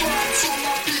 Bye.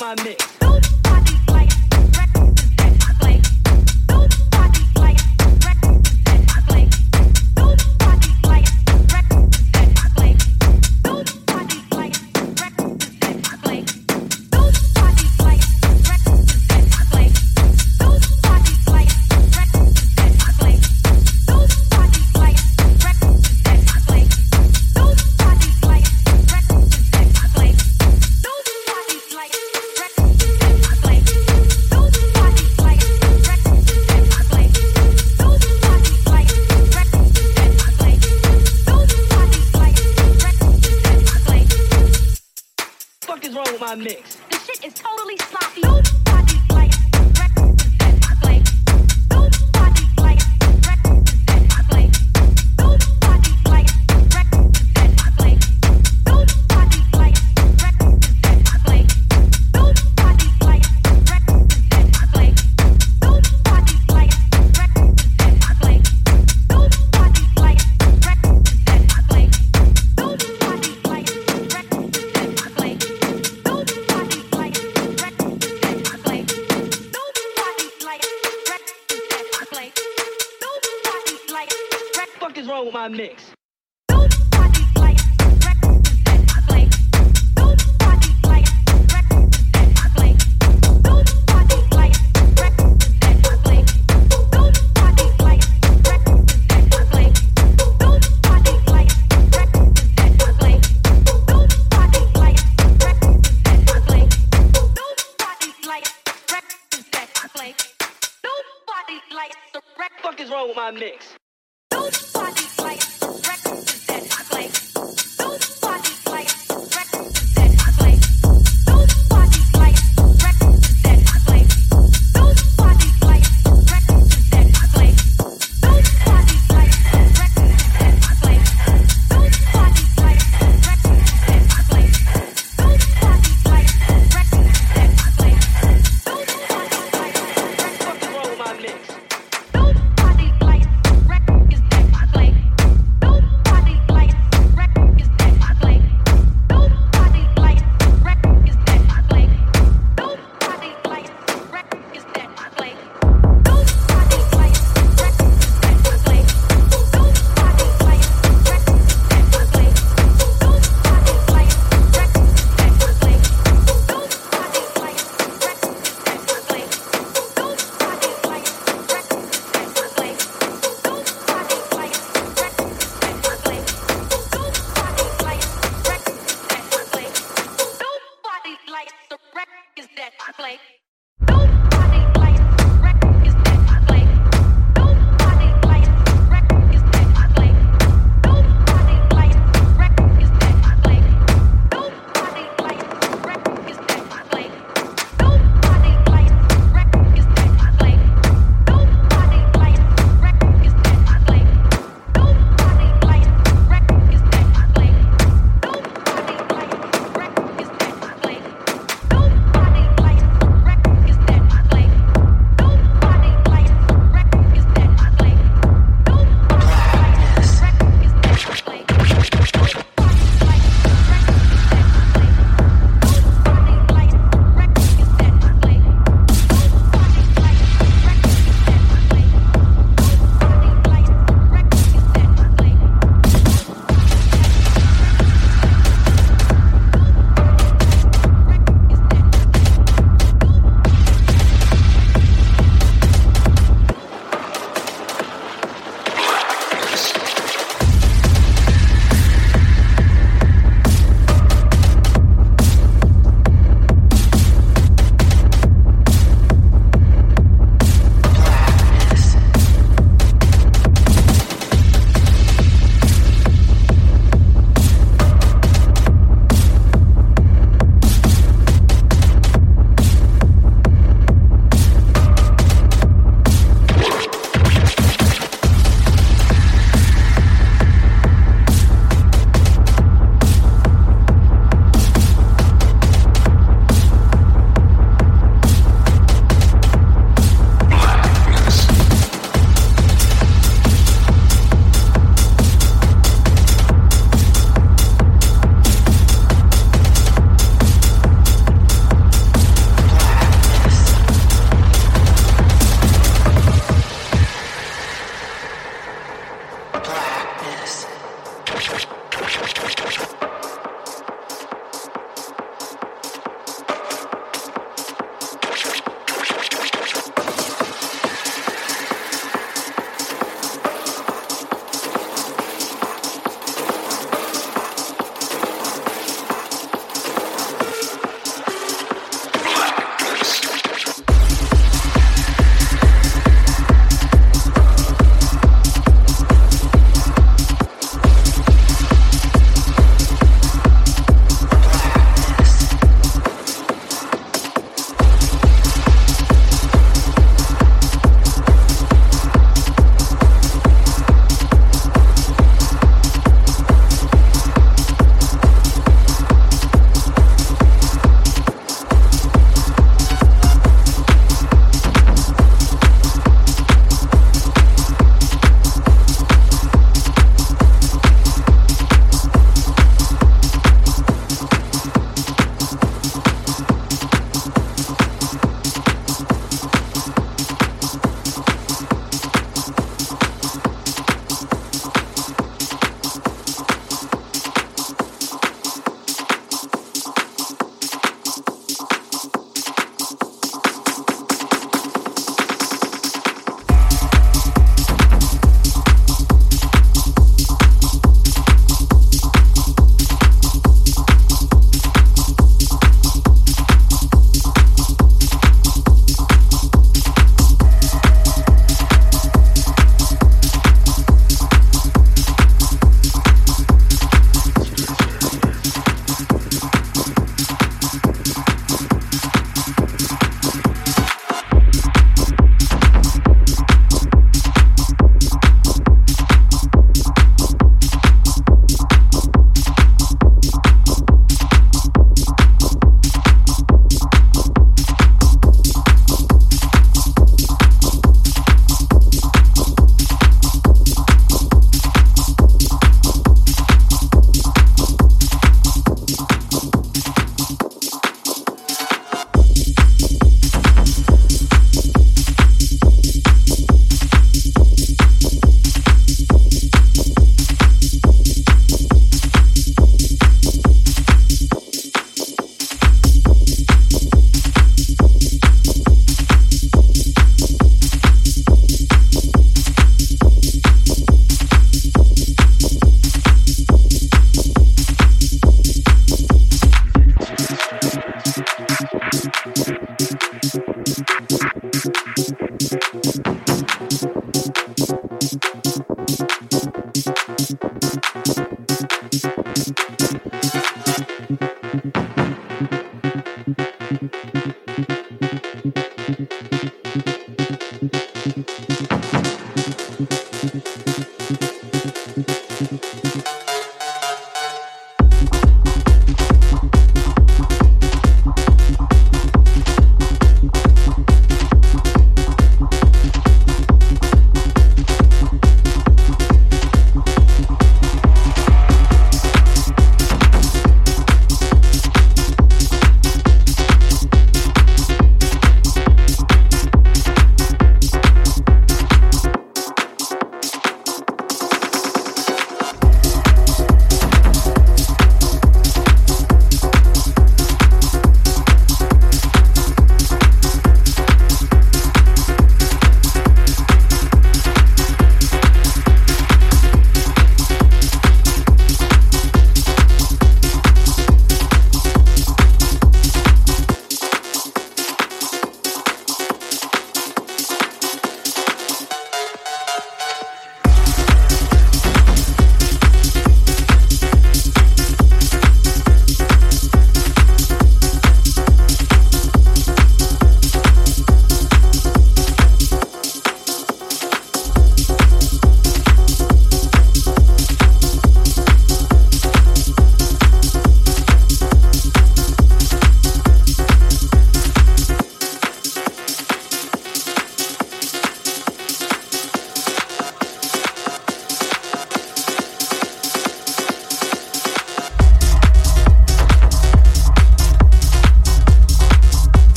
My mix?